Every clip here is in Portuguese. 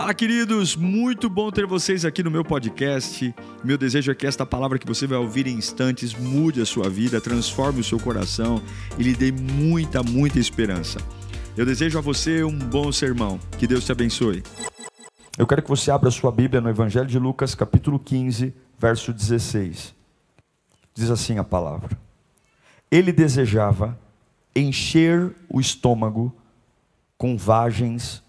Fala, queridos! Muito bom ter vocês aqui no meu podcast. Meu desejo é que esta palavra que você vai ouvir em instantes mude a sua vida, transforme o seu coração e lhe dê muita, muita esperança. Eu desejo a você um bom sermão. Que Deus te abençoe. Eu quero que você abra sua Bíblia no Evangelho de Lucas, capítulo 15, verso 16. Diz assim a palavra: Ele desejava encher o estômago com vagens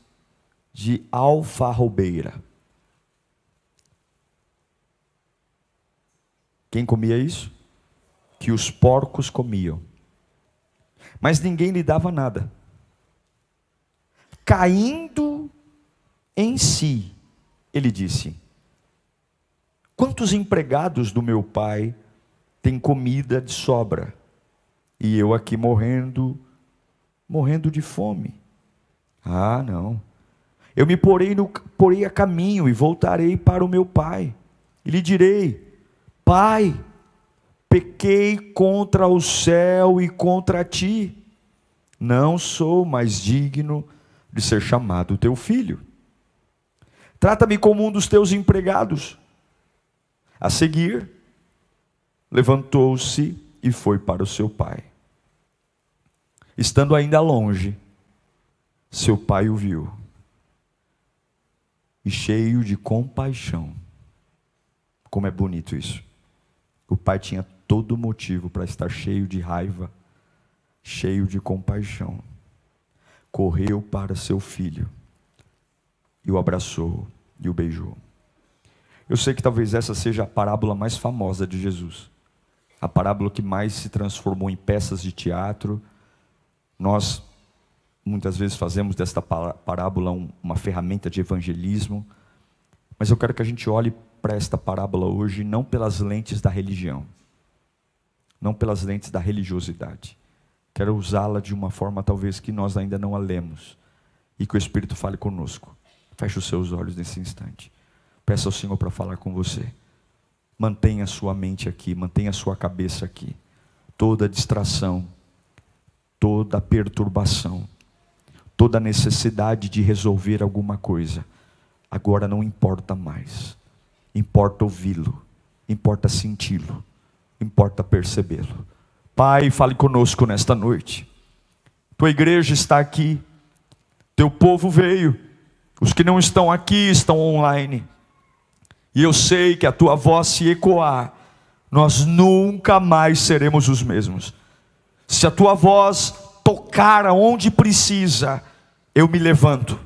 de alfarrobeira. Quem comia isso? Que os porcos comiam. Mas ninguém lhe dava nada. Caindo em si, ele disse: Quantos empregados do meu pai têm comida de sobra? E eu aqui morrendo, morrendo de fome. Ah, não. Eu me porei, no, porei a caminho e voltarei para o meu pai. E lhe direi: Pai, pequei contra o céu e contra ti. Não sou mais digno de ser chamado teu filho. Trata-me como um dos teus empregados. A seguir, levantou-se e foi para o seu pai. Estando ainda longe, seu pai o viu e cheio de compaixão. Como é bonito isso. O pai tinha todo motivo para estar cheio de raiva, cheio de compaixão. Correu para seu filho e o abraçou e o beijou. Eu sei que talvez essa seja a parábola mais famosa de Jesus. A parábola que mais se transformou em peças de teatro. Nós Muitas vezes fazemos desta parábola uma ferramenta de evangelismo, mas eu quero que a gente olhe para esta parábola hoje não pelas lentes da religião, não pelas lentes da religiosidade. Quero usá-la de uma forma talvez que nós ainda não a lemos e que o Espírito fale conosco. Feche os seus olhos nesse instante. Peça ao Senhor para falar com você. Mantenha a sua mente aqui, mantenha a sua cabeça aqui. Toda distração, toda perturbação, toda a necessidade de resolver alguma coisa. Agora não importa mais. Importa ouvi-lo, importa senti-lo, importa percebê-lo. Pai, fale conosco nesta noite. Tua igreja está aqui, teu povo veio, os que não estão aqui estão online. E eu sei que a tua voz se ecoar, nós nunca mais seremos os mesmos. Se a tua voz tocar aonde precisa, eu me levanto,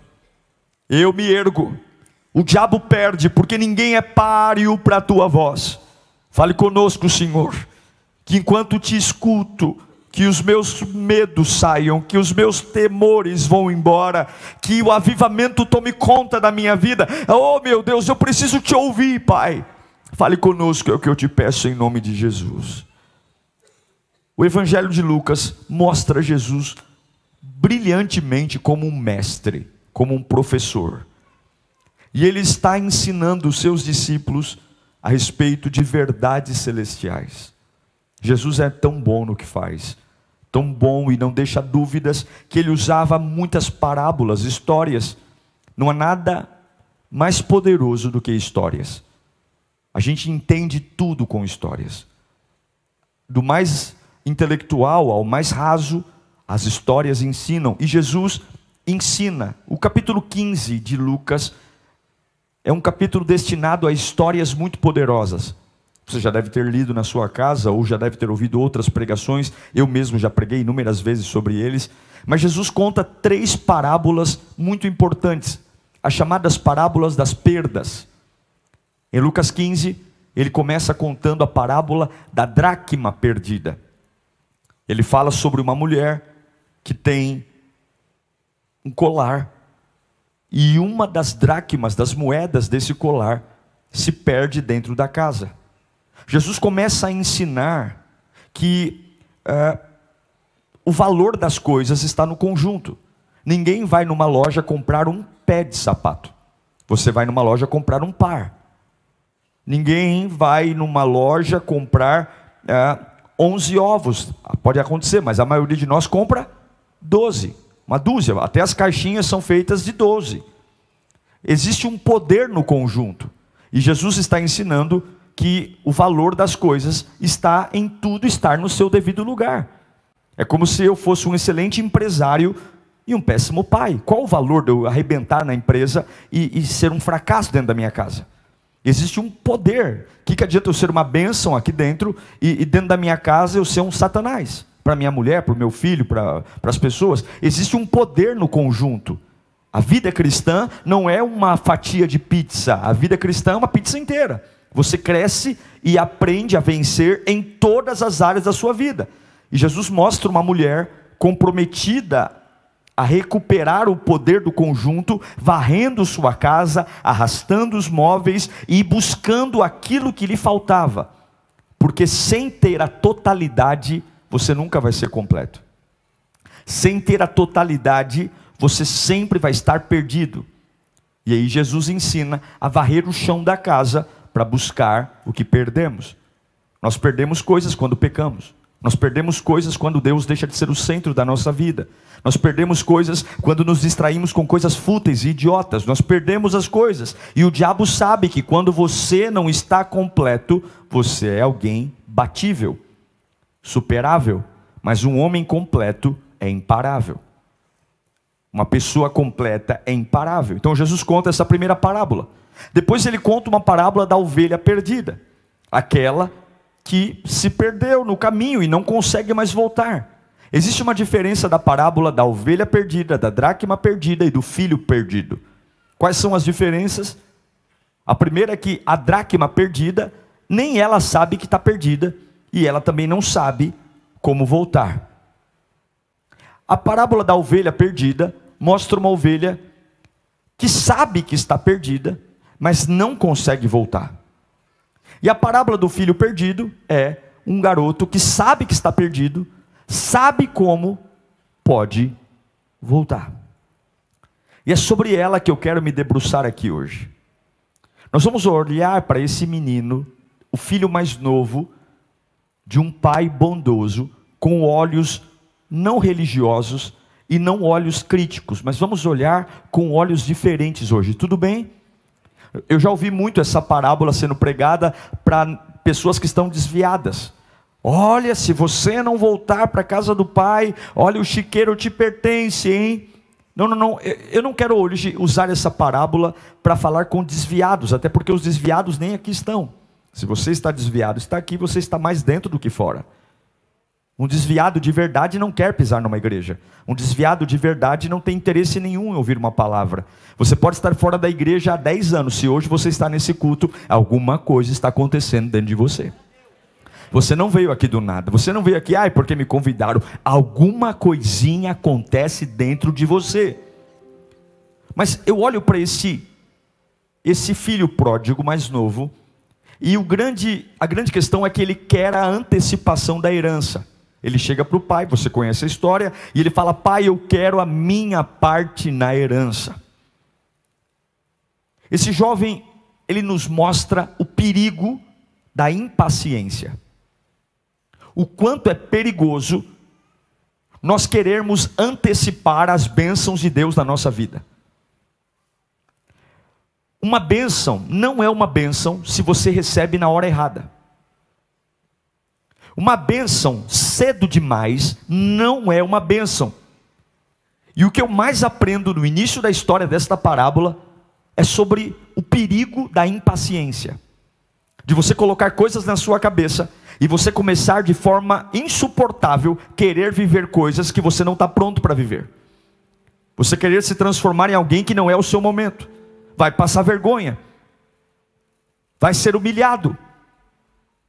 eu me ergo. O diabo perde, porque ninguém é páreo para a tua voz. Fale conosco, Senhor, que enquanto te escuto, que os meus medos saiam, que os meus temores vão embora, que o avivamento tome conta da minha vida. Oh, meu Deus, eu preciso te ouvir, Pai. Fale conosco, é o que eu te peço em nome de Jesus. O Evangelho de Lucas mostra Jesus brilhantemente como um mestre, como um professor. E ele está ensinando os seus discípulos a respeito de verdades celestiais. Jesus é tão bom no que faz, tão bom e não deixa dúvidas que ele usava muitas parábolas, histórias. Não há nada mais poderoso do que histórias. A gente entende tudo com histórias. Do mais intelectual ao mais raso, as histórias ensinam e Jesus ensina. O capítulo 15 de Lucas é um capítulo destinado a histórias muito poderosas. Você já deve ter lido na sua casa ou já deve ter ouvido outras pregações. Eu mesmo já preguei inúmeras vezes sobre eles. Mas Jesus conta três parábolas muito importantes, as chamadas parábolas das perdas. Em Lucas 15, ele começa contando a parábola da dracma perdida. Ele fala sobre uma mulher que tem um colar. E uma das dracmas, das moedas desse colar, se perde dentro da casa. Jesus começa a ensinar que é, o valor das coisas está no conjunto. Ninguém vai numa loja comprar um pé de sapato. Você vai numa loja comprar um par. Ninguém vai numa loja comprar é, 11 ovos. Pode acontecer, mas a maioria de nós compra 12, uma dúzia, até as caixinhas são feitas de 12. existe um poder no conjunto. E Jesus está ensinando que o valor das coisas está em tudo estar no seu devido lugar. É como se eu fosse um excelente empresário e um péssimo pai. Qual o valor de eu arrebentar na empresa e, e ser um fracasso dentro da minha casa? Existe um poder. O que, que adianta eu ser uma bênção aqui dentro e, e dentro da minha casa eu ser um satanás? Para minha mulher, para o meu filho, para as pessoas. Existe um poder no conjunto. A vida cristã não é uma fatia de pizza. A vida cristã é uma pizza inteira. Você cresce e aprende a vencer em todas as áreas da sua vida. E Jesus mostra uma mulher comprometida a recuperar o poder do conjunto, varrendo sua casa, arrastando os móveis e buscando aquilo que lhe faltava. Porque sem ter a totalidade, você nunca vai ser completo. Sem ter a totalidade, você sempre vai estar perdido. E aí Jesus ensina a varrer o chão da casa para buscar o que perdemos. Nós perdemos coisas quando pecamos. Nós perdemos coisas quando Deus deixa de ser o centro da nossa vida. Nós perdemos coisas quando nos distraímos com coisas fúteis e idiotas. Nós perdemos as coisas. E o diabo sabe que quando você não está completo, você é alguém batível, superável. Mas um homem completo é imparável. Uma pessoa completa é imparável. Então Jesus conta essa primeira parábola. Depois ele conta uma parábola da ovelha perdida, aquela que se perdeu no caminho e não consegue mais voltar. Existe uma diferença da parábola da ovelha perdida, da dracma perdida e do filho perdido. Quais são as diferenças? A primeira é que a dracma perdida, nem ela sabe que está perdida, e ela também não sabe como voltar. A parábola da ovelha perdida mostra uma ovelha que sabe que está perdida, mas não consegue voltar. E a parábola do filho perdido é um garoto que sabe que está perdido, sabe como pode voltar. E é sobre ela que eu quero me debruçar aqui hoje. Nós vamos olhar para esse menino, o filho mais novo de um pai bondoso, com olhos não religiosos e não olhos críticos, mas vamos olhar com olhos diferentes hoje, tudo bem? Eu já ouvi muito essa parábola sendo pregada para pessoas que estão desviadas. Olha, se você não voltar para a casa do pai, olha, o chiqueiro te pertence, hein? Não, não, não, eu não quero hoje usar essa parábola para falar com desviados, até porque os desviados nem aqui estão. Se você está desviado, está aqui, você está mais dentro do que fora. Um desviado de verdade não quer pisar numa igreja. Um desviado de verdade não tem interesse nenhum em ouvir uma palavra. Você pode estar fora da igreja há 10 anos. Se hoje você está nesse culto, alguma coisa está acontecendo dentro de você. Você não veio aqui do nada. Você não veio aqui, ai, porque me convidaram. Alguma coisinha acontece dentro de você. Mas eu olho para esse esse filho pródigo mais novo, e o grande, a grande questão é que ele quer a antecipação da herança. Ele chega para o pai, você conhece a história, e ele fala: Pai, eu quero a minha parte na herança. Esse jovem, ele nos mostra o perigo da impaciência. O quanto é perigoso nós querermos antecipar as bênçãos de Deus na nossa vida. Uma bênção não é uma bênção se você recebe na hora errada. Uma bênção cedo demais não é uma bênção. E o que eu mais aprendo no início da história desta parábola é sobre o perigo da impaciência. De você colocar coisas na sua cabeça e você começar de forma insuportável querer viver coisas que você não está pronto para viver. Você querer se transformar em alguém que não é o seu momento. Vai passar vergonha. Vai ser humilhado.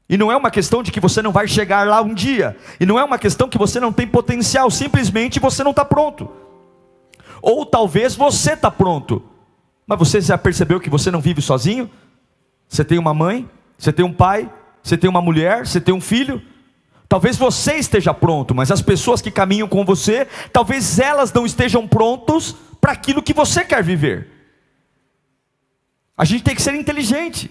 E não é uma questão de que você não vai chegar lá um dia. E não é uma questão que você não tem potencial. Simplesmente você não está pronto. Ou talvez você está pronto. Mas você já percebeu que você não vive sozinho? Você tem uma mãe, você tem um pai, você tem uma mulher, você tem um filho. Talvez você esteja pronto, mas as pessoas que caminham com você, talvez elas não estejam prontos para aquilo que você quer viver. A gente tem que ser inteligente.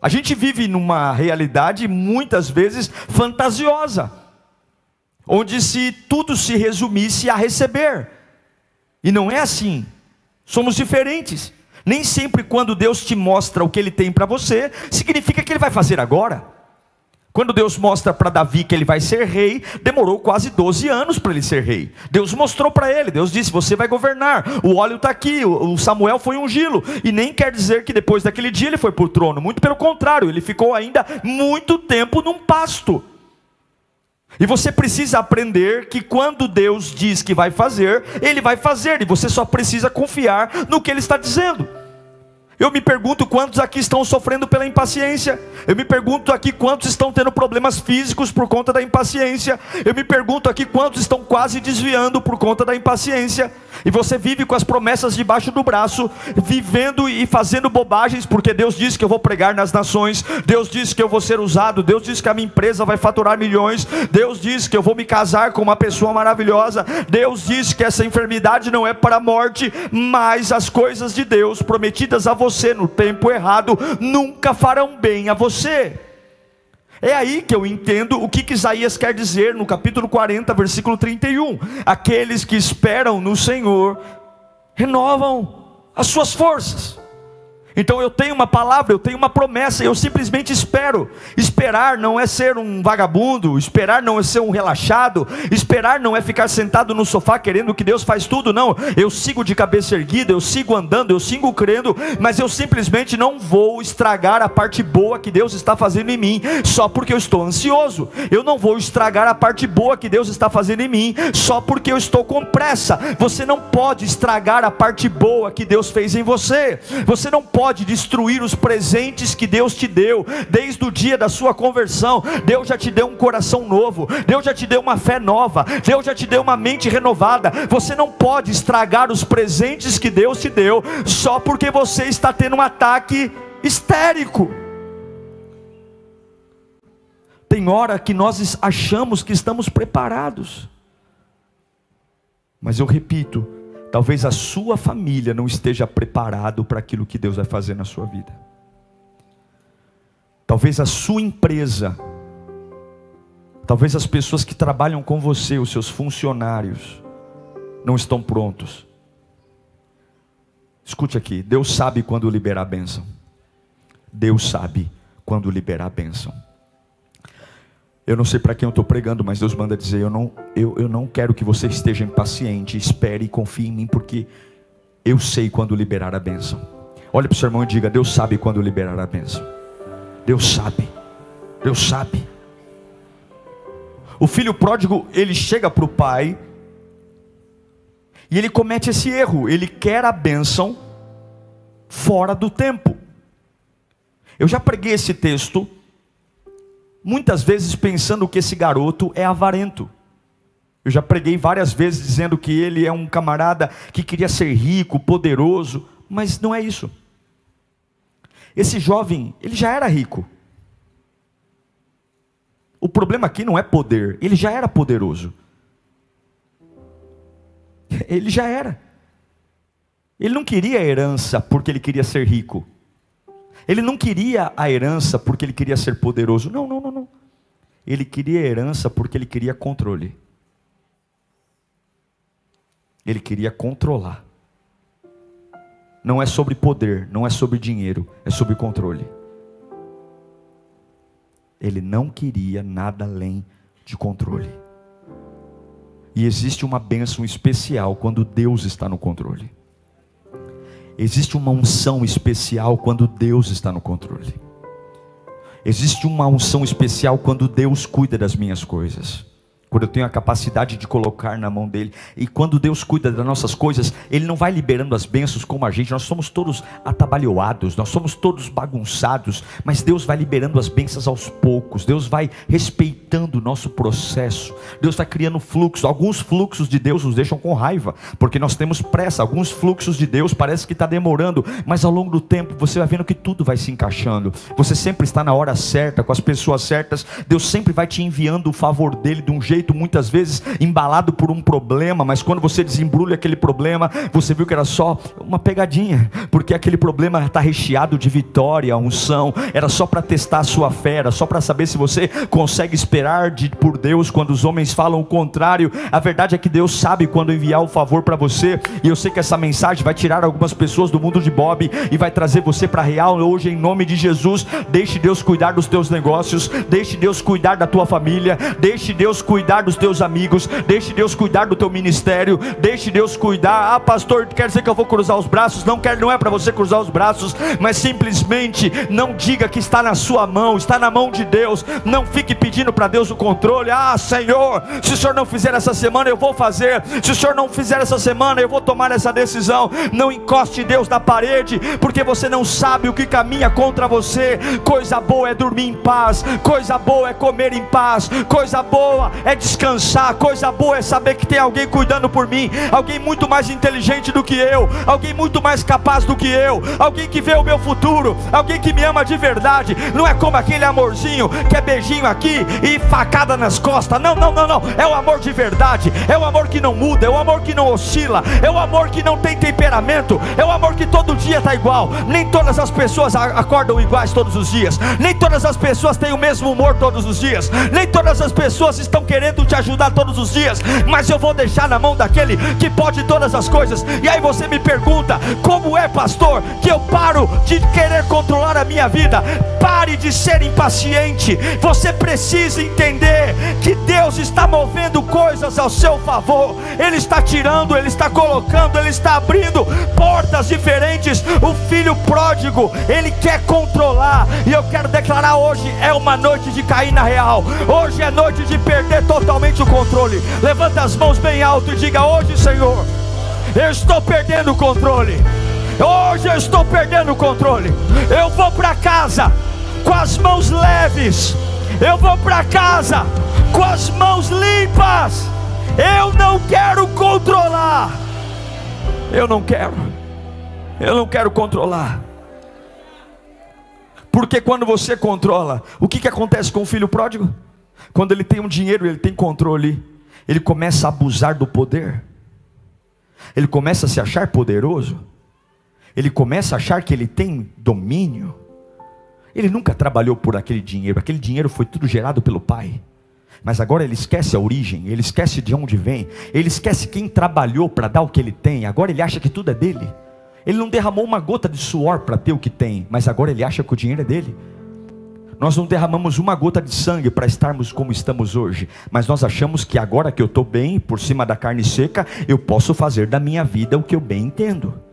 A gente vive numa realidade muitas vezes fantasiosa, onde se tudo se resumisse a receber. E não é assim. Somos diferentes. Nem sempre quando Deus te mostra o que ele tem para você, significa que ele vai fazer agora. Quando Deus mostra para Davi que ele vai ser rei, demorou quase 12 anos para ele ser rei. Deus mostrou para ele, Deus disse: Você vai governar. O óleo está aqui, o Samuel foi ungilo. E nem quer dizer que depois daquele dia ele foi para o trono, muito pelo contrário, ele ficou ainda muito tempo num pasto. E você precisa aprender que quando Deus diz que vai fazer, Ele vai fazer, e você só precisa confiar no que Ele está dizendo. Eu me pergunto quantos aqui estão sofrendo pela impaciência. Eu me pergunto aqui quantos estão tendo problemas físicos por conta da impaciência. Eu me pergunto aqui quantos estão quase desviando por conta da impaciência. E você vive com as promessas debaixo do braço, vivendo e fazendo bobagens, porque Deus disse que eu vou pregar nas nações. Deus disse que eu vou ser usado. Deus disse que a minha empresa vai faturar milhões. Deus disse que eu vou me casar com uma pessoa maravilhosa. Deus disse que essa enfermidade não é para a morte, mas as coisas de Deus prometidas a você você no tempo errado nunca farão bem a você. É aí que eu entendo o que, que Isaías quer dizer no capítulo 40, versículo 31. Aqueles que esperam no Senhor renovam as suas forças. Então eu tenho uma palavra, eu tenho uma promessa, eu simplesmente espero. Esperar não é ser um vagabundo, esperar não é ser um relaxado, esperar não é ficar sentado no sofá querendo que Deus faz tudo, não. Eu sigo de cabeça erguida, eu sigo andando, eu sigo crendo, mas eu simplesmente não vou estragar a parte boa que Deus está fazendo em mim só porque eu estou ansioso. Eu não vou estragar a parte boa que Deus está fazendo em mim só porque eu estou com pressa. Você não pode estragar a parte boa que Deus fez em você. Você não pode pode destruir os presentes que Deus te deu, desde o dia da sua conversão. Deus já te deu um coração novo, Deus já te deu uma fé nova, Deus já te deu uma mente renovada. Você não pode estragar os presentes que Deus te deu só porque você está tendo um ataque histérico. Tem hora que nós achamos que estamos preparados. Mas eu repito, Talvez a sua família não esteja preparado para aquilo que Deus vai fazer na sua vida. Talvez a sua empresa, talvez as pessoas que trabalham com você, os seus funcionários, não estão prontos. Escute aqui, Deus sabe quando liberar a bênção. Deus sabe quando liberar a bênção. Eu não sei para quem eu estou pregando, mas Deus manda dizer: eu não, eu, eu não quero que você esteja impaciente, espere e confie em mim, porque eu sei quando liberar a bênção. Olhe para o seu irmão e diga: Deus sabe quando liberar a bênção. Deus sabe, Deus sabe. O filho pródigo, ele chega para o pai e ele comete esse erro, ele quer a bênção fora do tempo. Eu já preguei esse texto muitas vezes pensando que esse garoto é avarento. Eu já preguei várias vezes dizendo que ele é um camarada que queria ser rico, poderoso, mas não é isso. Esse jovem, ele já era rico. O problema aqui não é poder, ele já era poderoso. Ele já era. Ele não queria herança porque ele queria ser rico. Ele não queria a herança porque ele queria ser poderoso. Não, não. Ele queria herança porque ele queria controle. Ele queria controlar. Não é sobre poder, não é sobre dinheiro, é sobre controle. Ele não queria nada além de controle. E existe uma bênção especial quando Deus está no controle. Existe uma unção especial quando Deus está no controle. Existe uma unção especial quando Deus cuida das minhas coisas quando eu tenho a capacidade de colocar na mão dele. E quando Deus cuida das nossas coisas, ele não vai liberando as bênçãos como a gente. Nós somos todos atabalhoados, nós somos todos bagunçados, mas Deus vai liberando as bênçãos aos poucos. Deus vai respeitando o nosso processo. Deus está criando fluxos. Alguns fluxos de Deus nos deixam com raiva, porque nós temos pressa. Alguns fluxos de Deus parece que está demorando, mas ao longo do tempo você vai vendo que tudo vai se encaixando. Você sempre está na hora certa, com as pessoas certas. Deus sempre vai te enviando o favor dele de um jeito jeito, muitas vezes embalado por um problema, mas quando você desembrulha aquele problema, você viu que era só uma pegadinha, porque aquele problema está recheado de vitória, unção, era só para testar a sua fé, era só para saber se você consegue esperar de, por Deus quando os homens falam o contrário. A verdade é que Deus sabe quando enviar o favor para você, e eu sei que essa mensagem vai tirar algumas pessoas do mundo de Bob e vai trazer você para real hoje em nome de Jesus. Deixe Deus cuidar dos teus negócios, deixe Deus cuidar da tua família, deixe Deus cuidar dos teus amigos, deixe Deus cuidar do teu ministério, deixe Deus cuidar. Ah, pastor, quer dizer que eu vou cruzar os braços? Não quer, não é para você cruzar os braços, mas simplesmente não diga que está na sua mão, está na mão de Deus. Não fique pedindo para Deus o controle. Ah, Senhor, se o Senhor não fizer essa semana, eu vou fazer. Se o Senhor não fizer essa semana, eu vou tomar essa decisão. Não encoste Deus na parede, porque você não sabe o que caminha contra você. Coisa boa é dormir em paz, coisa boa é comer em paz, coisa boa é descansar, coisa boa é saber que tem alguém cuidando por mim, alguém muito mais inteligente do que eu, alguém muito mais capaz do que eu, alguém que vê o meu futuro, alguém que me ama de verdade. Não é como aquele amorzinho que é beijinho aqui e facada nas costas. Não, não, não, não. É o amor de verdade, é o amor que não muda, é o amor que não oscila, é o amor que não tem temperamento, é o amor que todo dia está igual. Nem todas as pessoas acordam iguais todos os dias, nem todas as pessoas têm o mesmo humor todos os dias, nem todas as pessoas estão querendo te ajudar todos os dias, mas eu vou deixar na mão daquele que pode todas as coisas. E aí você me pergunta: como é, pastor, que eu paro de querer controlar a minha vida? Pare de ser impaciente. Você precisa entender que Deus está movendo coisas ao seu favor. Ele está tirando, ele está colocando, ele está abrindo portas diferentes. O filho pródigo, ele quer controlar. E eu quero declarar hoje é uma noite de cair na real. Hoje é noite de perder totalmente o controle. Levanta as mãos bem alto e diga: Hoje, Senhor, eu estou perdendo o controle. Hoje eu estou perdendo o controle. Eu vou para casa com as mãos leves. Eu vou para casa com as mãos limpas. Eu não quero controlar. Eu não quero. Eu não quero controlar. Porque quando você controla, o que, que acontece com o filho pródigo? Quando ele tem um dinheiro, ele tem controle, ele começa a abusar do poder, ele começa a se achar poderoso, ele começa a achar que ele tem domínio. Ele nunca trabalhou por aquele dinheiro, aquele dinheiro foi tudo gerado pelo pai. Mas agora ele esquece a origem, ele esquece de onde vem, ele esquece quem trabalhou para dar o que ele tem, agora ele acha que tudo é dele. Ele não derramou uma gota de suor para ter o que tem, mas agora ele acha que o dinheiro é dele. Nós não derramamos uma gota de sangue para estarmos como estamos hoje, mas nós achamos que agora que eu estou bem, por cima da carne seca, eu posso fazer da minha vida o que eu bem entendo.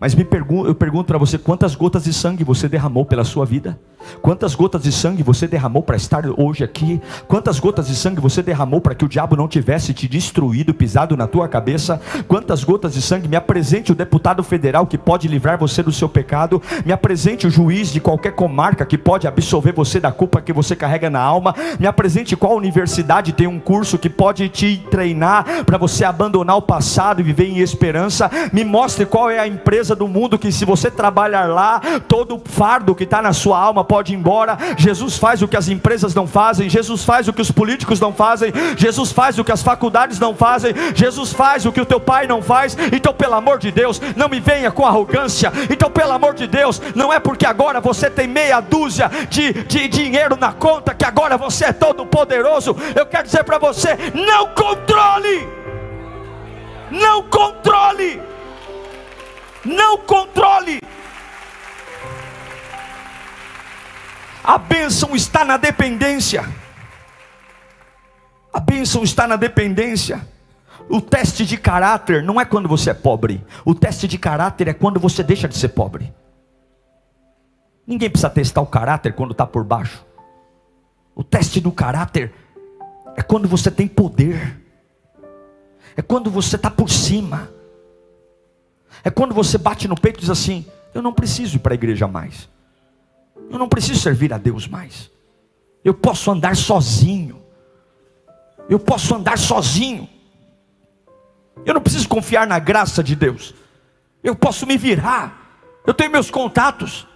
Mas me pergun eu pergunto para você: quantas gotas de sangue você derramou pela sua vida? Quantas gotas de sangue você derramou para estar hoje aqui? Quantas gotas de sangue você derramou para que o diabo não tivesse te destruído, pisado na tua cabeça? Quantas gotas de sangue? Me apresente o deputado federal que pode livrar você do seu pecado. Me apresente o juiz de qualquer comarca que pode absolver você da culpa que você carrega na alma. Me apresente qual universidade tem um curso que pode te treinar para você abandonar o passado e viver em esperança. Me mostre qual é a empresa do mundo que, se você trabalhar lá, todo fardo que está na sua alma pode pode ir embora. Jesus faz o que as empresas não fazem, Jesus faz o que os políticos não fazem, Jesus faz o que as faculdades não fazem, Jesus faz o que o teu pai não faz. Então, pelo amor de Deus, não me venha com arrogância. Então, pelo amor de Deus, não é porque agora você tem meia dúzia de, de dinheiro na conta que agora você é todo poderoso. Eu quero dizer para você: não controle, não controle, não controle. A bênção está na dependência. A bênção está na dependência. O teste de caráter não é quando você é pobre. O teste de caráter é quando você deixa de ser pobre. Ninguém precisa testar o caráter quando está por baixo. O teste do caráter é quando você tem poder. É quando você está por cima. É quando você bate no peito e diz assim: Eu não preciso ir para a igreja mais. Eu não preciso servir a Deus mais. Eu posso andar sozinho. Eu posso andar sozinho. Eu não preciso confiar na graça de Deus. Eu posso me virar. Eu tenho meus contatos.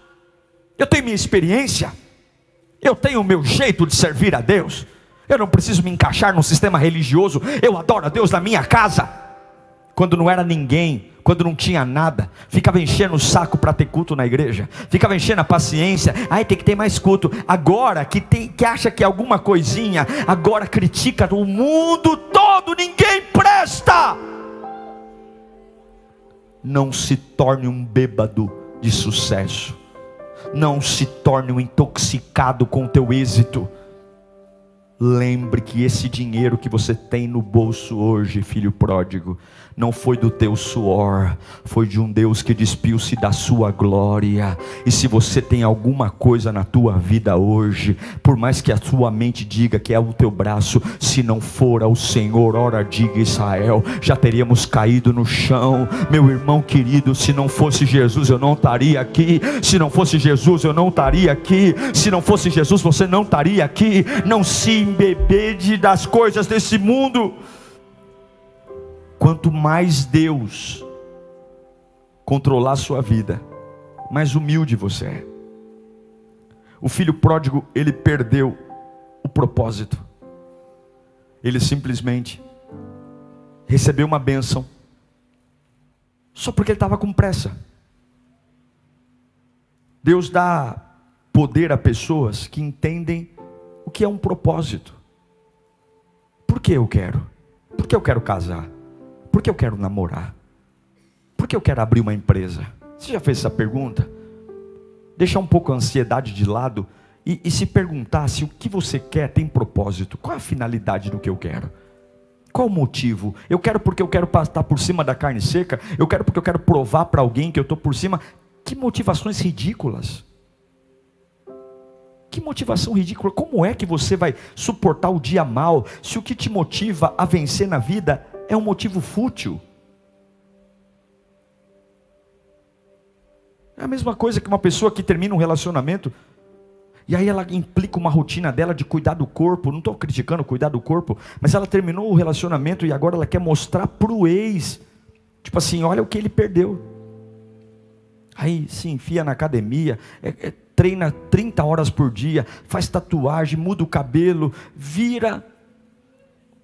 Eu tenho minha experiência. Eu tenho o meu jeito de servir a Deus. Eu não preciso me encaixar num sistema religioso. Eu adoro a Deus na minha casa. Quando não era ninguém, quando não tinha nada, ficava enchendo o saco para ter culto na igreja, ficava enchendo a paciência, ai tem que ter mais culto. Agora que tem que acha que é alguma coisinha, agora critica o mundo todo, ninguém presta. Não se torne um bêbado de sucesso. Não se torne um intoxicado com o teu êxito Lembre que esse dinheiro que você tem no bolso hoje, filho pródigo, não foi do teu suor, foi de um Deus que despiu-se da sua glória. E se você tem alguma coisa na tua vida hoje, por mais que a tua mente diga que é o teu braço, se não for ao Senhor, ora diga Israel, já teríamos caído no chão. Meu irmão querido, se não fosse Jesus, eu não estaria aqui. Se não fosse Jesus, eu não estaria aqui. Se não fosse Jesus, você não estaria aqui. Não se embebede das coisas desse mundo. Quanto mais Deus controlar sua vida, mais humilde você é. O filho pródigo, ele perdeu o propósito. Ele simplesmente recebeu uma bênção só porque ele estava com pressa. Deus dá poder a pessoas que entendem o que é um propósito. Por que eu quero? Por que eu quero casar? Por que eu quero namorar? Por que eu quero abrir uma empresa? Você já fez essa pergunta? Deixar um pouco a ansiedade de lado e, e se perguntar se o que você quer tem propósito. Qual é a finalidade do que eu quero? Qual o motivo? Eu quero porque eu quero estar por cima da carne seca? Eu quero porque eu quero provar para alguém que eu estou por cima? Que motivações ridículas! Que motivação ridícula. Como é que você vai suportar o dia mal se o que te motiva a vencer na vida é um motivo fútil? É a mesma coisa que uma pessoa que termina um relacionamento e aí ela implica uma rotina dela de cuidar do corpo. Não estou criticando cuidar do corpo, mas ela terminou o relacionamento e agora ela quer mostrar para o ex, tipo assim, olha o que ele perdeu. Aí se enfia na academia, é, é treina 30 horas por dia, faz tatuagem, muda o cabelo, vira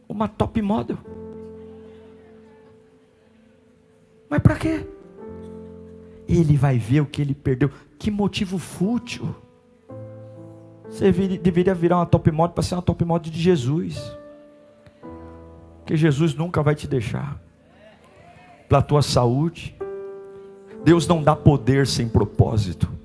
uma top model. Mas para quê? Ele vai ver o que ele perdeu. Que motivo fútil. Você deveria virar uma top model para ser uma top model de Jesus. Porque Jesus nunca vai te deixar. Pela tua saúde. Deus não dá poder sem propósito.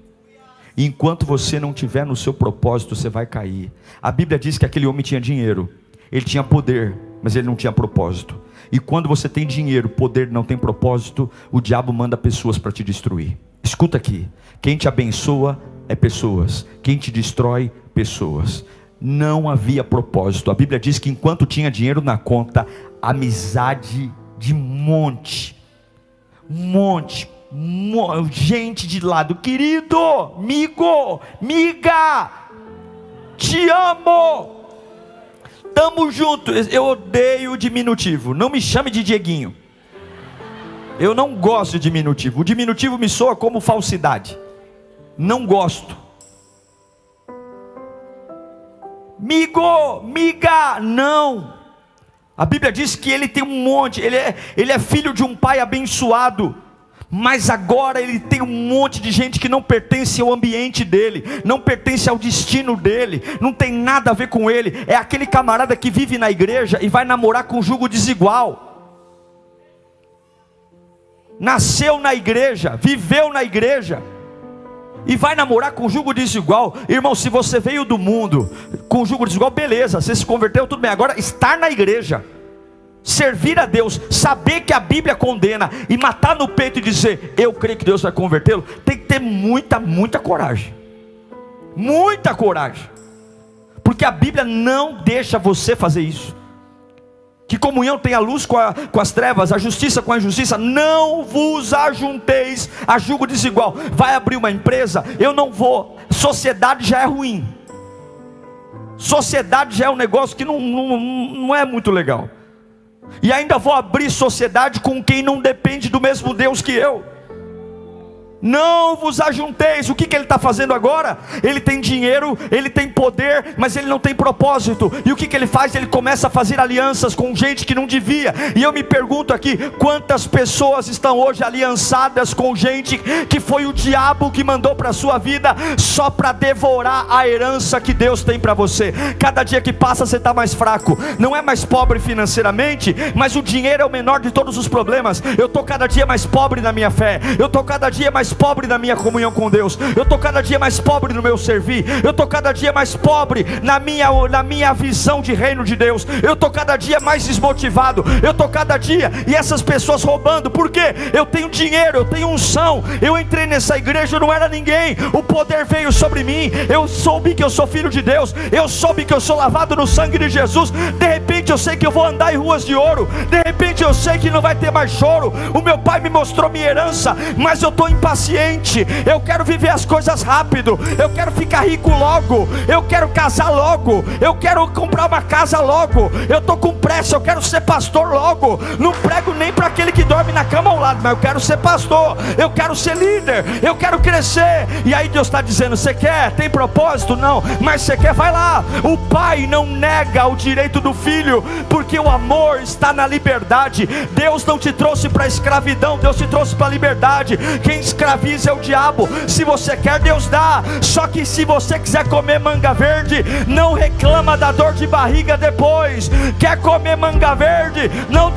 E enquanto você não tiver no seu propósito, você vai cair. A Bíblia diz que aquele homem tinha dinheiro, ele tinha poder, mas ele não tinha propósito. E quando você tem dinheiro, poder não tem propósito, o diabo manda pessoas para te destruir. Escuta aqui: quem te abençoa é pessoas, quem te destrói, pessoas. Não havia propósito. A Bíblia diz que enquanto tinha dinheiro na conta, amizade de monte, monte, gente de lado, querido, amigo, miga, te amo, tamo junto. Eu odeio o diminutivo, não me chame de Dieguinho. Eu não gosto de diminutivo. O diminutivo me soa como falsidade. Não gosto. Migo, miga, não. A Bíblia diz que ele tem um monte, ele é, ele é filho de um pai abençoado mas agora ele tem um monte de gente que não pertence ao ambiente dele, não pertence ao destino dele, não tem nada a ver com ele. É aquele camarada que vive na igreja e vai namorar com jugo desigual. Nasceu na igreja, viveu na igreja, e vai namorar com jugo desigual, irmão. Se você veio do mundo com jugo desigual, beleza, você se converteu, tudo bem. Agora, estar na igreja, servir a Deus, saber que a Bíblia condena e matar no peito e dizer, eu creio que Deus vai convertê-lo, tem que ter muita, muita coragem. Muita coragem. Porque a Bíblia não deixa você fazer isso. Que comunhão tem a luz com, a, com as trevas, a justiça com a injustiça. Não vos ajunteis a julgo desigual. Vai abrir uma empresa, eu não vou. Sociedade já é ruim. Sociedade já é um negócio que não, não, não é muito legal e ainda vou abrir sociedade com quem não depende do mesmo Deus que eu. Não vos ajunteis. O que, que ele está fazendo agora? Ele tem dinheiro, ele tem poder, mas ele não tem propósito. E o que, que ele faz? Ele começa a fazer alianças com gente que não devia. E eu me pergunto aqui: quantas pessoas estão hoje aliançadas com gente que foi o diabo que mandou para a sua vida só para devorar a herança que Deus tem para você? Cada dia que passa você está mais fraco. Não é mais pobre financeiramente, mas o dinheiro é o menor de todos os problemas. Eu estou cada dia mais pobre na minha fé. Eu estou cada dia pobre na minha comunhão com Deus, eu estou cada dia mais pobre no meu servir, eu estou cada dia mais pobre na minha, na minha visão de reino de Deus, eu estou cada dia mais desmotivado, eu estou cada dia, e essas pessoas roubando, porque eu tenho dinheiro, eu tenho unção, eu entrei nessa igreja, eu não era ninguém, o poder veio sobre mim, eu soube que eu sou filho de Deus, eu soube que eu sou lavado no sangue de Jesus, de repente eu sei que eu vou andar em ruas de ouro, de repente eu sei que não vai ter mais choro, o meu pai me mostrou minha herança, mas eu estou impaciente eu quero viver as coisas rápido, eu quero ficar rico logo, eu quero casar logo, eu quero comprar uma casa logo, eu estou com pressa, eu quero ser pastor logo. Não prego nem para aquele que dorme na cama ao lado, mas eu quero ser pastor, eu quero ser líder, eu quero crescer. E aí Deus está dizendo: você quer? Tem propósito? Não, mas você quer? Vai lá. O pai não nega o direito do filho, porque o amor está na liberdade. Deus não te trouxe para a escravidão, Deus te trouxe para a liberdade. Quem escraviza escraviza é o diabo. Se você quer, Deus dá. Só que se você quiser comer manga verde, não reclama da dor de barriga depois. Quer comer manga verde, não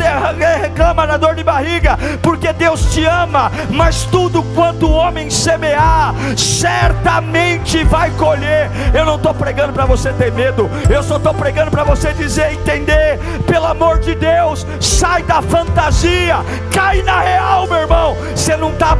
reclama da dor de barriga, porque Deus te ama. Mas tudo quanto o homem semear, certamente vai colher. Eu não estou pregando para você ter medo, eu só estou pregando para você dizer, entender. Pelo amor de Deus, sai da fantasia, cai na real, meu irmão. Você não está a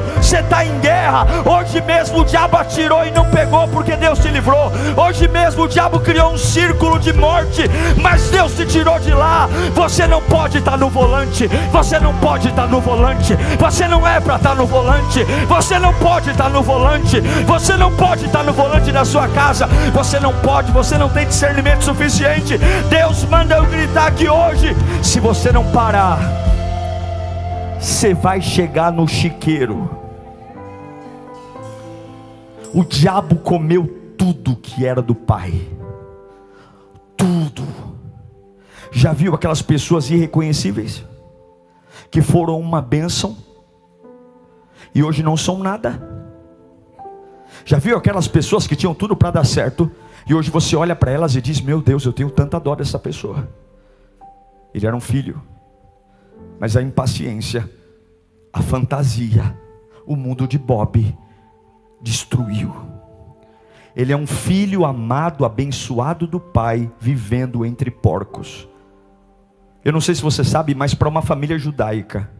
você está em guerra. Hoje mesmo o diabo atirou e não pegou, porque Deus te livrou. Hoje mesmo o diabo criou um círculo de morte, mas Deus te tirou de lá. Você não pode estar no volante, você não pode estar no volante, você não é para estar no volante, você não pode estar no volante, você não pode estar no volante da sua casa, você não pode, você não tem discernimento suficiente. Deus manda eu gritar aqui hoje: se você não parar, você vai chegar no chiqueiro. O diabo comeu tudo que era do pai. Tudo. Já viu aquelas pessoas irreconhecíveis? Que foram uma bênção e hoje não são nada? Já viu aquelas pessoas que tinham tudo para dar certo e hoje você olha para elas e diz: Meu Deus, eu tenho tanta dó dessa pessoa. Ele era um filho mas a impaciência, a fantasia, o mundo de Bob destruiu. Ele é um filho amado, abençoado do pai, vivendo entre porcos. Eu não sei se você sabe, mas para uma família judaica,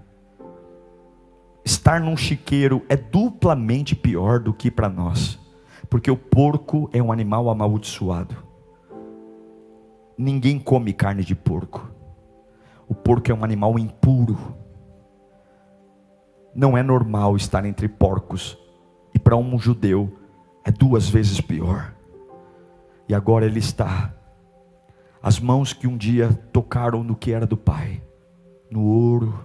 estar num chiqueiro é duplamente pior do que para nós, porque o porco é um animal amaldiçoado. Ninguém come carne de porco. O porco é um animal impuro. Não é normal estar entre porcos. E para um judeu é duas vezes pior. E agora ele está. As mãos que um dia tocaram no que era do pai, no ouro,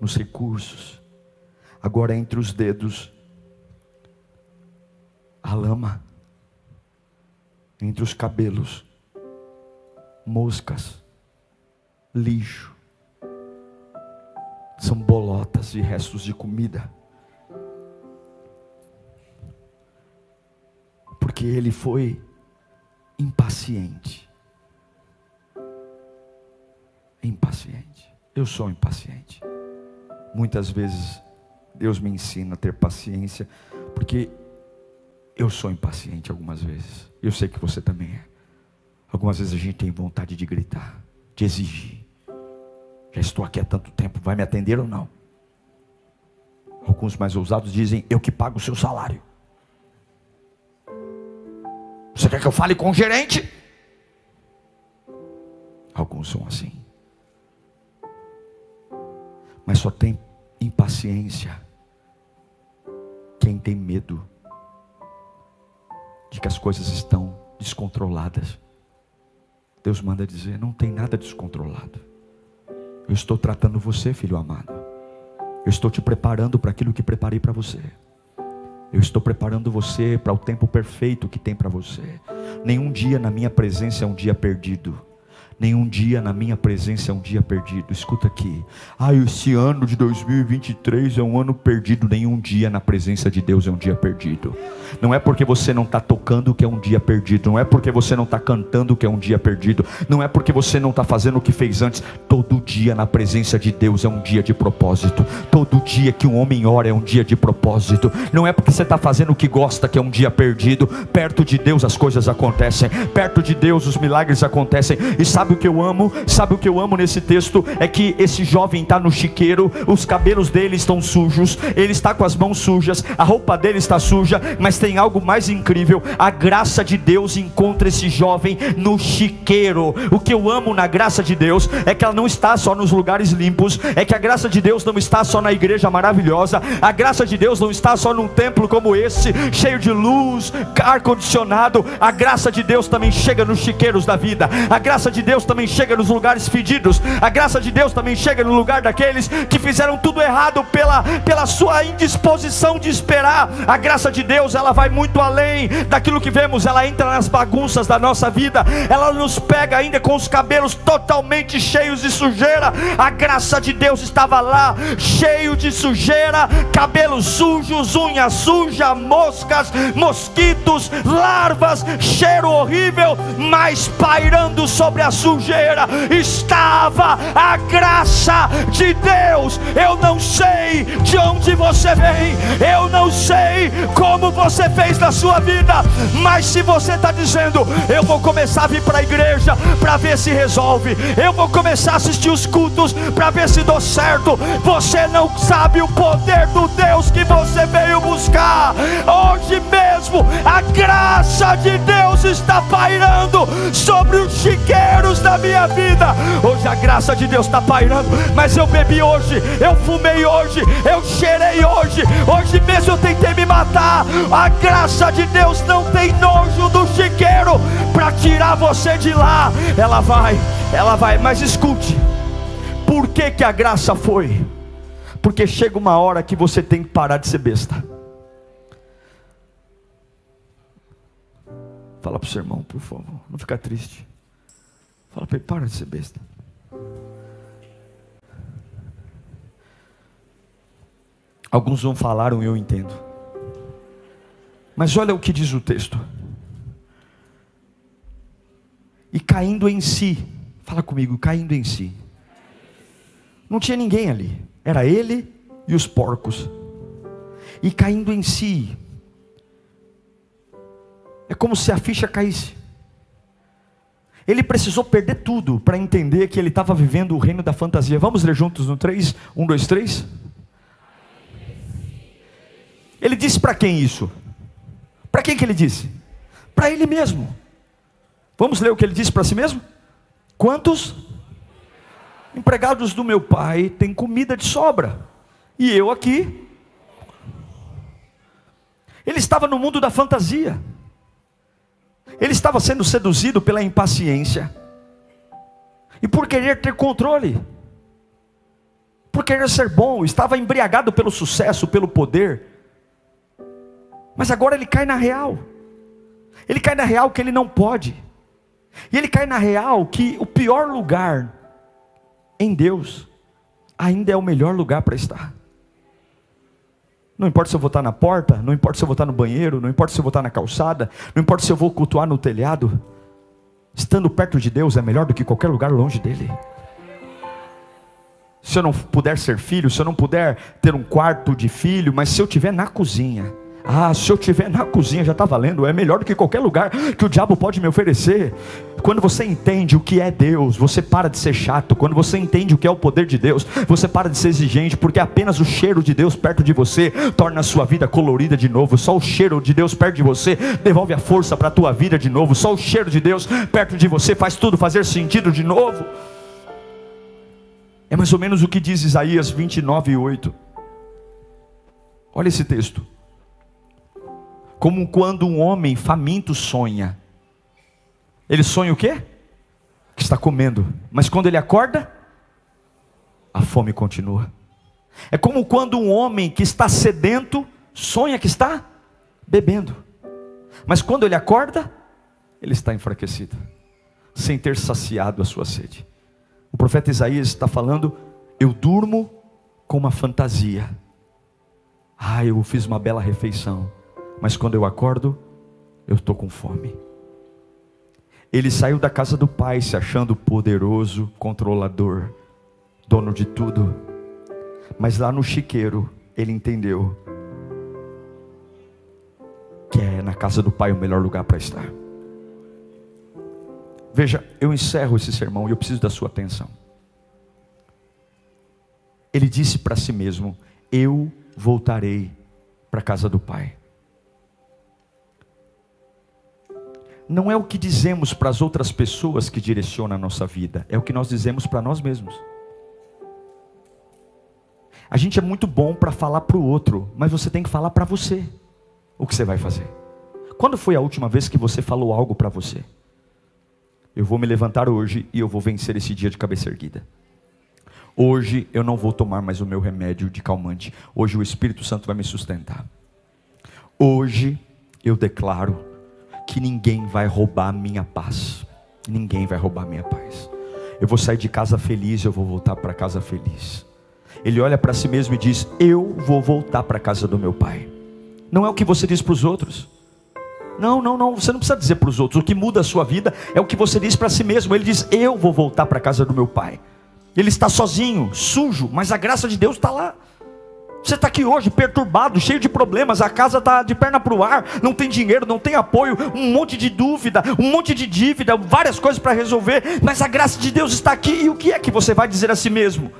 nos recursos, agora entre os dedos, a lama, entre os cabelos, moscas lixo. São bolotas e restos de comida. Porque ele foi impaciente. Impaciente. Eu sou impaciente. Muitas vezes Deus me ensina a ter paciência, porque eu sou impaciente algumas vezes. Eu sei que você também é. Algumas vezes a gente tem vontade de gritar, de exigir. Já estou aqui há tanto tempo, vai me atender ou não? Alguns mais ousados dizem: Eu que pago o seu salário. Você quer que eu fale com o gerente? Alguns são assim. Mas só tem impaciência quem tem medo de que as coisas estão descontroladas. Deus manda dizer: não tem nada descontrolado. Eu estou tratando você, filho amado. Eu estou te preparando para aquilo que preparei para você. Eu estou preparando você para o tempo perfeito que tem para você. Nenhum dia na minha presença é um dia perdido. Nenhum dia na minha presença é um dia perdido. Escuta aqui. Ah, esse ano de 2023 é um ano perdido. Nenhum dia na presença de Deus é um dia perdido. Não é porque você não está tocando que é um dia perdido. Não é porque você não está cantando que é um dia perdido. Não é porque você não está fazendo o que fez antes. Todo dia na presença de Deus é um dia de propósito. Todo dia que um homem ora é um dia de propósito. Não é porque você está fazendo o que gosta que é um dia perdido. Perto de Deus as coisas acontecem. Perto de Deus os milagres acontecem. E sabe Sabe o que eu amo? Sabe o que eu amo nesse texto? É que esse jovem está no chiqueiro, os cabelos dele estão sujos, ele está com as mãos sujas, a roupa dele está suja, mas tem algo mais incrível: a graça de Deus encontra esse jovem no chiqueiro. O que eu amo na graça de Deus é que ela não está só nos lugares limpos, é que a graça de Deus não está só na igreja maravilhosa, a graça de Deus não está só num templo como esse, cheio de luz, ar condicionado. A graça de Deus também chega nos chiqueiros da vida. A graça de Deus Deus também chega nos lugares fedidos, a graça de Deus também chega no lugar daqueles que fizeram tudo errado pela, pela sua indisposição de esperar. A graça de Deus, ela vai muito além daquilo que vemos, ela entra nas bagunças da nossa vida, ela nos pega ainda com os cabelos totalmente cheios de sujeira. A graça de Deus estava lá, cheio de sujeira, cabelos sujos, unhas sujas, moscas, mosquitos, larvas, cheiro horrível, mas pairando sobre a sujeira estava a graça de Deus. Eu não sei de onde você vem, eu não sei como você fez na sua vida, mas se você está dizendo, eu vou começar a vir para a igreja para ver se resolve, eu vou começar a assistir os cultos para ver se dou certo, você não sabe o poder do Deus que você veio buscar. Hoje mesmo, a graça de Deus está pairando sobre o chiqueiro da minha vida. Hoje a graça de Deus está pairando, mas eu bebi hoje, eu fumei hoje, eu cheirei hoje, hoje mesmo eu tentei me matar. A graça de Deus não tem nojo do chiqueiro para tirar você de lá. Ela vai, ela vai, mas escute, por que, que a graça foi? Porque chega uma hora que você tem que parar de ser besta. Fala para o seu irmão, por favor, não fica triste. Fala para ele, para de ser besta. Alguns não falaram e eu entendo. Mas olha o que diz o texto. E caindo em si, fala comigo, caindo em si. Não tinha ninguém ali, era ele e os porcos. E caindo em si, é como se a ficha caísse. Ele precisou perder tudo para entender que ele estava vivendo o reino da fantasia. Vamos ler juntos no 3? 1, 2, 3. Ele disse para quem isso? Para quem que ele disse? Para ele mesmo. Vamos ler o que ele disse para si mesmo? Quantos empregados do meu pai têm comida de sobra? E eu aqui. Ele estava no mundo da fantasia. Ele estava sendo seduzido pela impaciência e por querer ter controle, por querer ser bom, estava embriagado pelo sucesso, pelo poder. Mas agora ele cai na real. Ele cai na real que ele não pode. E ele cai na real que o pior lugar em Deus ainda é o melhor lugar para estar. Não importa se eu vou estar na porta, não importa se eu vou estar no banheiro, não importa se eu vou estar na calçada, não importa se eu vou cultuar no telhado. Estando perto de Deus é melhor do que qualquer lugar longe dele. Se eu não puder ser filho, se eu não puder ter um quarto de filho, mas se eu estiver na cozinha, ah, se eu estiver na cozinha já está valendo, é melhor do que qualquer lugar que o diabo pode me oferecer. Quando você entende o que é Deus, você para de ser chato. Quando você entende o que é o poder de Deus, você para de ser exigente, porque apenas o cheiro de Deus perto de você torna a sua vida colorida de novo. Só o cheiro de Deus perto de você devolve a força para a tua vida de novo. Só o cheiro de Deus perto de você faz tudo fazer sentido de novo. É mais ou menos o que diz Isaías 29, 8. Olha esse texto como quando um homem faminto sonha. Ele sonha o quê? Que está comendo. Mas quando ele acorda, a fome continua. É como quando um homem que está sedento sonha que está bebendo, mas quando ele acorda, ele está enfraquecido, sem ter saciado a sua sede. O profeta Isaías está falando: Eu durmo com uma fantasia. Ah, eu fiz uma bela refeição, mas quando eu acordo, eu estou com fome. Ele saiu da casa do pai se achando poderoso, controlador, dono de tudo. Mas lá no chiqueiro, ele entendeu que é na casa do pai o melhor lugar para estar. Veja, eu encerro esse sermão e eu preciso da sua atenção. Ele disse para si mesmo: Eu voltarei para a casa do Pai. Não é o que dizemos para as outras pessoas que direciona a nossa vida, é o que nós dizemos para nós mesmos. A gente é muito bom para falar para o outro, mas você tem que falar para você o que você vai fazer. Quando foi a última vez que você falou algo para você? Eu vou me levantar hoje e eu vou vencer esse dia de cabeça erguida. Hoje eu não vou tomar mais o meu remédio de calmante. Hoje o Espírito Santo vai me sustentar. Hoje eu declaro que ninguém vai roubar minha paz. Ninguém vai roubar minha paz. Eu vou sair de casa feliz, eu vou voltar para casa feliz. Ele olha para si mesmo e diz: Eu vou voltar para a casa do meu pai. Não é o que você diz para os outros. Não, não, não, você não precisa dizer para os outros. O que muda a sua vida é o que você diz para si mesmo. Ele diz: Eu vou voltar para a casa do meu pai. Ele está sozinho, sujo, mas a graça de Deus está lá. Você está aqui hoje perturbado, cheio de problemas, a casa está de perna para o ar, não tem dinheiro, não tem apoio, um monte de dúvida, um monte de dívida, várias coisas para resolver, mas a graça de Deus está aqui, e o que é que você vai dizer a si mesmo?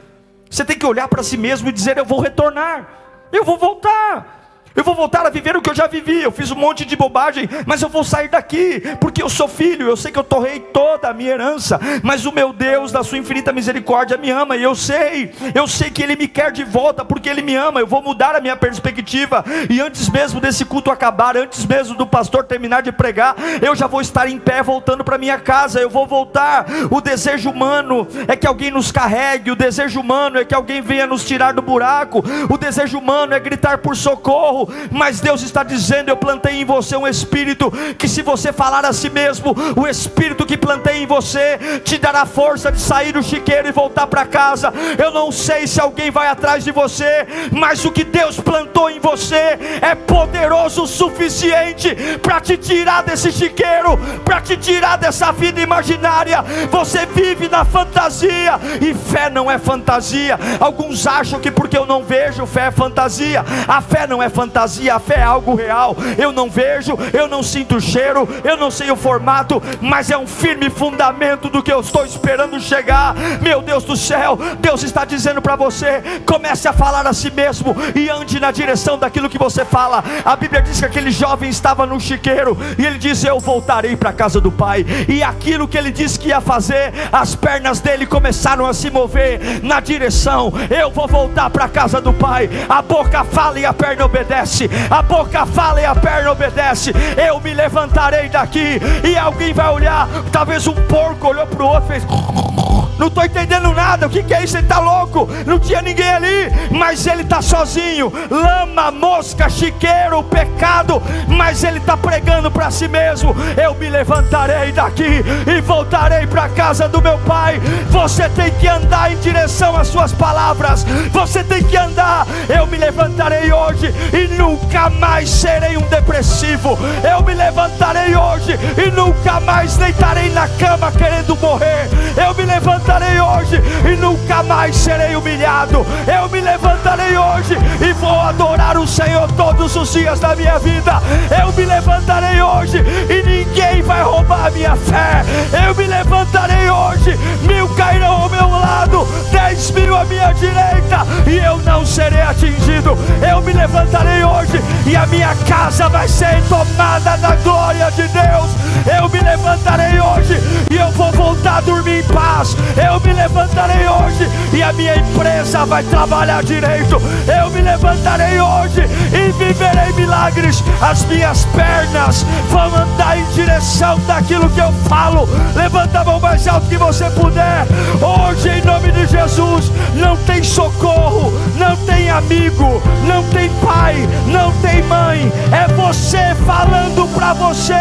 Você tem que olhar para si mesmo e dizer: Eu vou retornar, eu vou voltar. Eu vou voltar a viver o que eu já vivi. Eu fiz um monte de bobagem, mas eu vou sair daqui, porque eu sou filho. Eu sei que eu torrei toda a minha herança, mas o meu Deus, da sua infinita misericórdia, me ama. E eu sei, eu sei que Ele me quer de volta, porque Ele me ama. Eu vou mudar a minha perspectiva. E antes mesmo desse culto acabar, antes mesmo do pastor terminar de pregar, eu já vou estar em pé voltando para minha casa. Eu vou voltar. O desejo humano é que alguém nos carregue. O desejo humano é que alguém venha nos tirar do buraco. O desejo humano é gritar por socorro mas Deus está dizendo: Eu plantei em você um espírito que, se você falar a si mesmo, o espírito que plantei em você te dará força de sair do chiqueiro e voltar para casa. Eu não sei se alguém vai atrás de você, mas o que Deus plantou em você é poderoso o suficiente para te tirar desse chiqueiro, para te tirar dessa vida imaginária. Você vive na fantasia e fé não é fantasia. Alguns acham que porque eu não vejo, fé é fantasia. A fé não é fantasia fantasia, a fé é algo real. Eu não vejo, eu não sinto o cheiro, eu não sei o formato, mas é um firme fundamento do que eu estou esperando chegar. Meu Deus do céu, Deus está dizendo para você: comece a falar a si mesmo e ande na direção daquilo que você fala. A Bíblia diz que aquele jovem estava no chiqueiro e ele diz: Eu voltarei para a casa do Pai. E aquilo que ele disse que ia fazer, as pernas dele começaram a se mover na direção: Eu vou voltar para a casa do Pai. A boca fala e a perna obedece obedece, a boca fala e a perna obedece. Eu me levantarei daqui e alguém vai olhar. Talvez um porco olhou para o outro e fez. Não estou entendendo nada. O que, que é isso? Ele está louco. Não tinha ninguém ali, mas ele está sozinho. Lama, mosca, chiqueiro, pecado. Mas ele está pregando para si mesmo. Eu me levantarei daqui e voltarei para a casa do meu pai. Você tem que andar em direção às suas palavras. Você tem que andar. Eu me levantarei hoje e nunca mais serei um depressivo. Eu me levantarei hoje e nunca mais deitarei na cama querendo morrer. Eu me levantarei hoje e nunca mais serei humilhado. Eu me levantarei hoje e vou adorar o Senhor todos os dias da minha vida. Eu me levantarei hoje e ninguém vai roubar a minha fé. Eu me levantarei hoje, mil cairão ao meu lado, dez mil à minha direita, e eu não serei atingido. Eu me levantarei hoje e a minha casa vai ser tomada da glória de Deus. Eu me levantarei hoje e eu vou voltar a dormir em paz. Eu me levantarei hoje e a minha empresa vai trabalhar direito. Eu me levantarei hoje e viverei milagres. As minhas pernas vão andar em direção daquilo que eu falo. Levanta a mão mais alto que você puder. Hoje, em nome de Jesus, não tem socorro, não tem amigo, não tem pai, não tem mãe. É você falando para você: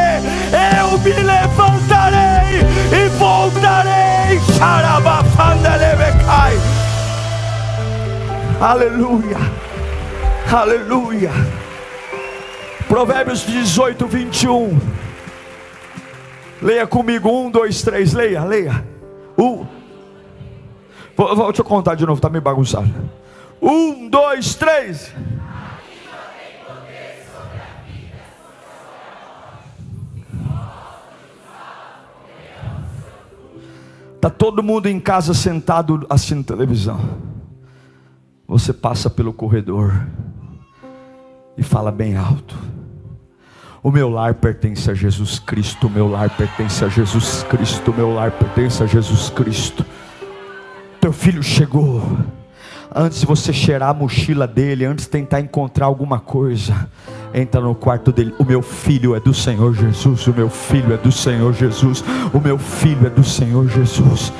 Eu me levantarei e voltarei. Aleluia, aleluia. Provérbios 18, 21. Leia comigo, um, dois, três, leia, leia. Um. Vou, vou, deixa eu contar de novo, está meio bagunçado. Um, dois, três. Está todo mundo em casa sentado assistindo televisão. Você passa pelo corredor e fala bem alto. O meu lar pertence a Jesus Cristo, o meu lar pertence a Jesus Cristo, o meu lar pertence a Jesus Cristo. Teu filho chegou. Antes de você cheirar a mochila dele, antes de tentar encontrar alguma coisa, entra no quarto dele. O meu filho é do Senhor Jesus. O meu filho é do Senhor Jesus. O meu filho é do Senhor Jesus.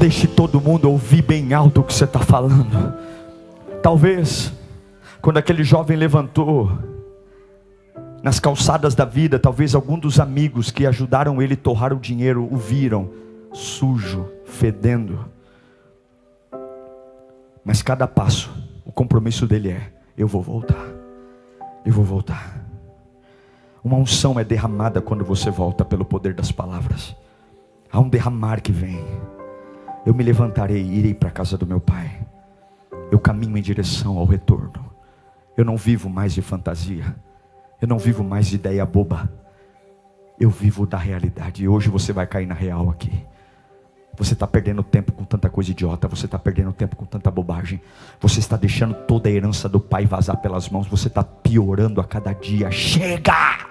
Deixe todo mundo ouvir bem alto o que você está falando. Talvez, quando aquele jovem levantou, nas calçadas da vida, talvez algum dos amigos que ajudaram ele a torrar o dinheiro o viram sujo, fedendo. Mas cada passo, o compromisso dele é: eu vou voltar eu vou voltar. Uma unção é derramada quando você volta pelo poder das palavras. Há um derramar que vem. Eu me levantarei e irei para a casa do meu pai. Eu caminho em direção ao retorno. Eu não vivo mais de fantasia. Eu não vivo mais de ideia boba. Eu vivo da realidade. E hoje você vai cair na real aqui. Você está perdendo tempo com tanta coisa idiota, você está perdendo tempo com tanta bobagem, você está deixando toda a herança do pai vazar pelas mãos, você está piorando a cada dia. Chega!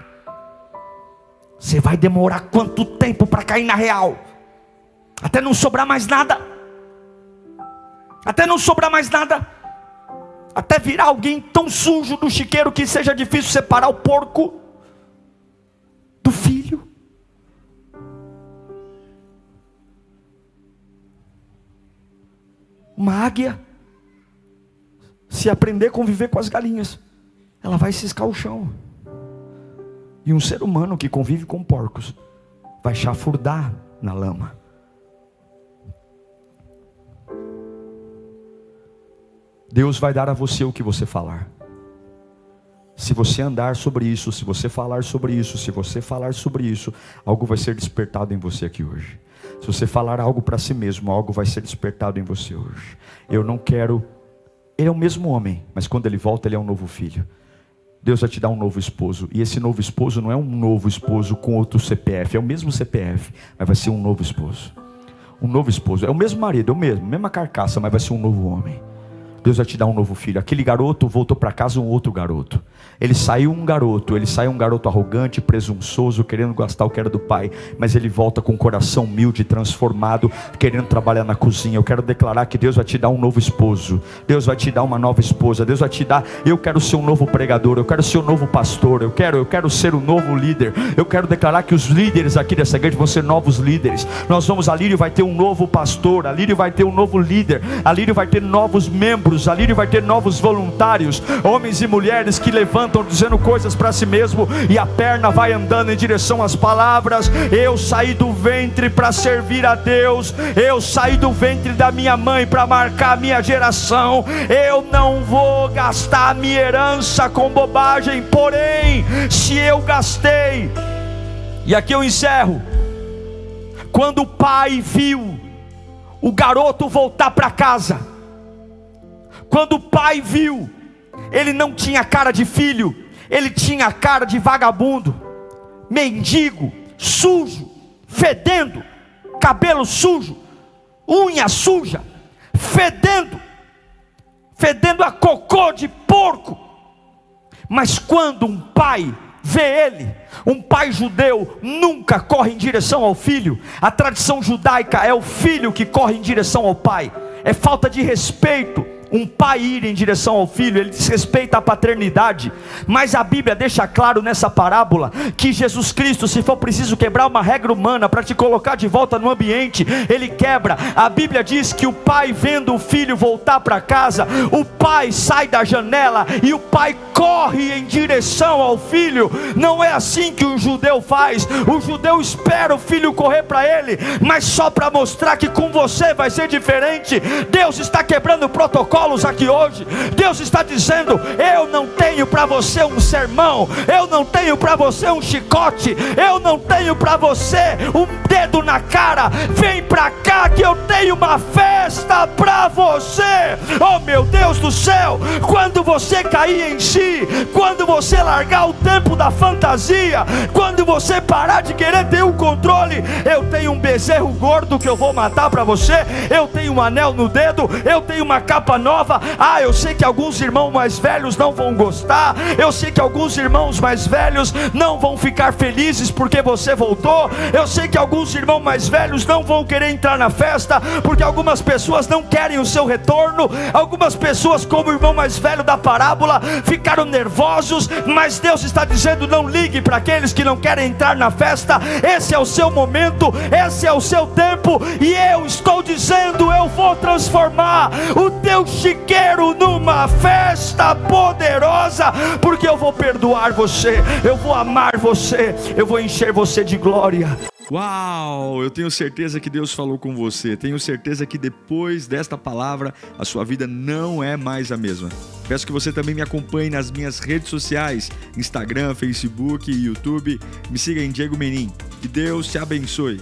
Você vai demorar quanto tempo para cair na real? Até não sobrar mais nada. Até não sobrar mais nada. Até virar alguém tão sujo do chiqueiro que seja difícil separar o porco do filho. Uma águia, se aprender a conviver com as galinhas, ela vai ciscar o chão. E um ser humano que convive com porcos vai chafurdar na lama. Deus vai dar a você o que você falar. Se você andar sobre isso, se você falar sobre isso, se você falar sobre isso, algo vai ser despertado em você aqui hoje. Se você falar algo para si mesmo, algo vai ser despertado em você hoje. Eu não quero. Ele é o mesmo homem, mas quando ele volta, ele é um novo filho. Deus vai te dar um novo esposo. E esse novo esposo não é um novo esposo com outro CPF, é o mesmo CPF, mas vai ser um novo esposo. Um novo esposo. É o mesmo marido, é o mesmo, mesma carcaça, mas vai ser um novo homem. Deus vai te dar um novo filho. Aquele garoto voltou para casa um outro garoto. Ele saiu um garoto, ele saiu um garoto arrogante, presunçoso, querendo gastar o que era do pai, mas ele volta com o coração humilde, transformado, querendo trabalhar na cozinha. Eu quero declarar que Deus vai te dar um novo esposo. Deus vai te dar uma nova esposa. Deus vai te dar, eu quero ser um novo pregador, eu quero ser um novo pastor, eu quero, eu quero ser um novo líder. Eu quero declarar que os líderes aqui dessa igreja vão ser novos líderes. Nós vamos a Lírio vai ter um novo pastor, a Lírio vai ter um novo líder, a Lírio vai ter novos membros membros, ali vai ter novos voluntários, homens e mulheres que levantam dizendo coisas para si mesmo e a perna vai andando em direção às palavras. Eu saí do ventre para servir a Deus, eu saí do ventre da minha mãe para marcar a minha geração. Eu não vou gastar a minha herança com bobagem, porém, se eu gastei, e aqui eu encerro. Quando o pai viu o garoto voltar para casa, quando o pai viu, ele não tinha cara de filho, ele tinha cara de vagabundo, mendigo, sujo, fedendo, cabelo sujo, unha suja, fedendo, fedendo a cocô de porco. Mas quando um pai vê ele, um pai judeu nunca corre em direção ao filho. A tradição judaica é o filho que corre em direção ao pai. É falta de respeito um pai ir em direção ao filho, ele desrespeita a paternidade, mas a Bíblia deixa claro nessa parábola que Jesus Cristo, se for preciso quebrar uma regra humana para te colocar de volta no ambiente, ele quebra. A Bíblia diz que o pai, vendo o filho voltar para casa, o pai sai da janela e o pai corre em direção ao filho. Não é assim que o judeu faz, o judeu espera o filho correr para ele, mas só para mostrar que com você vai ser diferente. Deus está quebrando o protocolo protocolos aqui hoje. Deus está dizendo: Eu não tenho para você um sermão, eu não tenho para você um chicote, eu não tenho para você um dedo na cara. Vem para cá que eu tenho uma festa para você. Oh meu Deus do céu, quando você cair em si, quando você largar o tempo da fantasia, quando você parar de querer ter o controle, eu tenho um bezerro gordo que eu vou matar para você, eu tenho um anel no dedo, eu tenho uma capa nova nova. Ah, eu sei que alguns irmãos mais velhos não vão gostar. Eu sei que alguns irmãos mais velhos não vão ficar felizes porque você voltou. Eu sei que alguns irmãos mais velhos não vão querer entrar na festa porque algumas pessoas não querem o seu retorno. Algumas pessoas, como o irmão mais velho da parábola, ficaram nervosos. Mas Deus está dizendo: não ligue para aqueles que não querem entrar na festa. Esse é o seu momento, esse é o seu tempo. E eu estou dizendo: eu vou transformar o teu chiqueiro numa festa poderosa, porque eu vou perdoar você, eu vou amar você, eu vou encher você de glória. Uau! Eu tenho certeza que Deus falou com você. Tenho certeza que depois desta palavra a sua vida não é mais a mesma. Peço que você também me acompanhe nas minhas redes sociais: Instagram, Facebook YouTube. Me siga em Diego Menin. Que Deus te abençoe.